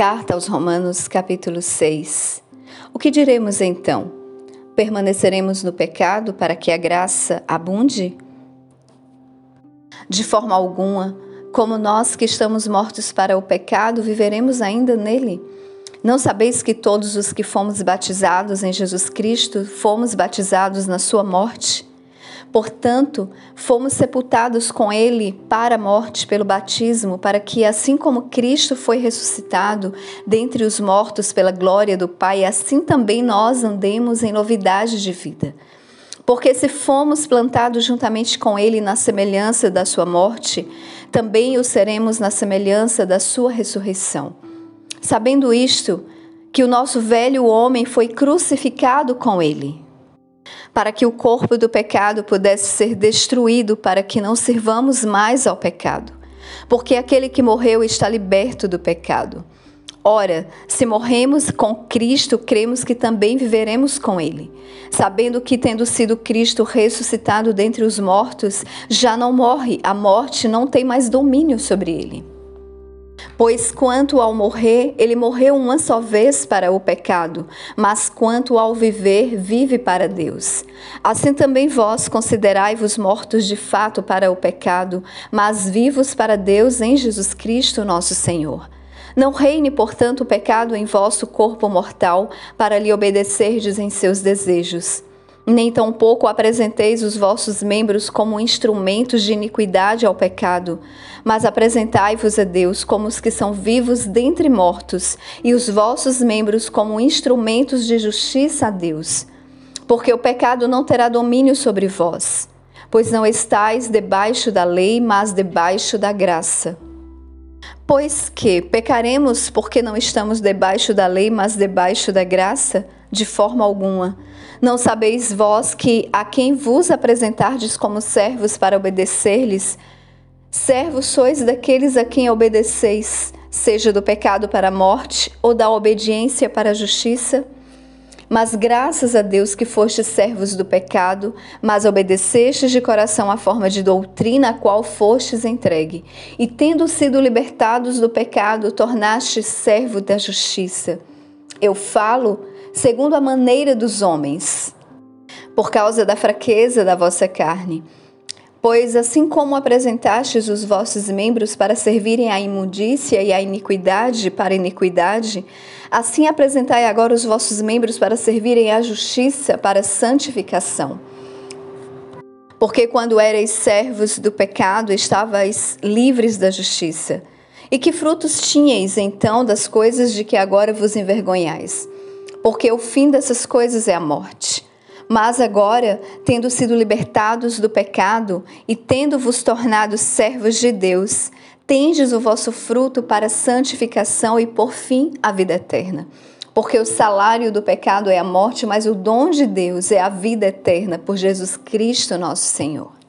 Carta aos Romanos, capítulo 6. O que diremos então? Permaneceremos no pecado para que a graça abunde? De forma alguma, como nós que estamos mortos para o pecado, viveremos ainda nele? Não sabeis que todos os que fomos batizados em Jesus Cristo fomos batizados na sua morte? Portanto, fomos sepultados com ele para a morte pelo batismo, para que, assim como Cristo foi ressuscitado dentre os mortos pela glória do Pai, assim também nós andemos em novidade de vida. Porque se fomos plantados juntamente com ele na semelhança da sua morte, também o seremos na semelhança da sua ressurreição. Sabendo isto, que o nosso velho homem foi crucificado com ele para que o corpo do pecado pudesse ser destruído, para que não sirvamos mais ao pecado. Porque aquele que morreu está liberto do pecado. Ora, se morremos com Cristo, cremos que também viveremos com Ele, sabendo que, tendo sido Cristo ressuscitado dentre os mortos, já não morre, a morte não tem mais domínio sobre ele. Pois quanto ao morrer, ele morreu uma só vez para o pecado, mas quanto ao viver, vive para Deus. Assim também vós considerai-vos mortos de fato para o pecado, mas vivos para Deus em Jesus Cristo, nosso Senhor. Não reine, portanto, o pecado em vosso corpo mortal, para lhe obedecerdes em seus desejos nem tampouco apresenteis os vossos membros como instrumentos de iniquidade ao pecado, mas apresentai-vos a Deus como os que são vivos dentre mortos, e os vossos membros como instrumentos de justiça a Deus. Porque o pecado não terá domínio sobre vós, pois não estáis debaixo da lei, mas debaixo da graça. Pois que pecaremos porque não estamos debaixo da lei, mas debaixo da graça? De forma alguma. Não sabeis vós que a quem vos apresentardes como servos para obedecer-lhes, servos sois daqueles a quem obedeceis, seja do pecado para a morte ou da obediência para a justiça? Mas graças a Deus que fostes servos do pecado, mas obedecestes de coração a forma de doutrina a qual fostes entregue, e tendo sido libertados do pecado, tornastes servo da justiça. Eu falo segundo a maneira dos homens, por causa da fraqueza da vossa carne. Pois assim como apresentastes os vossos membros para servirem à imundícia e à iniquidade para iniquidade, assim apresentai agora os vossos membros para servirem à justiça para santificação. Porque quando erais servos do pecado, estavais livres da justiça. E que frutos tinhais então das coisas de que agora vos envergonhais? Porque o fim dessas coisas é a morte. Mas agora, tendo sido libertados do pecado e tendo-vos tornado servos de Deus, tendes o vosso fruto para santificação e, por fim, a vida eterna. Porque o salário do pecado é a morte, mas o dom de Deus é a vida eterna por Jesus Cristo, nosso Senhor.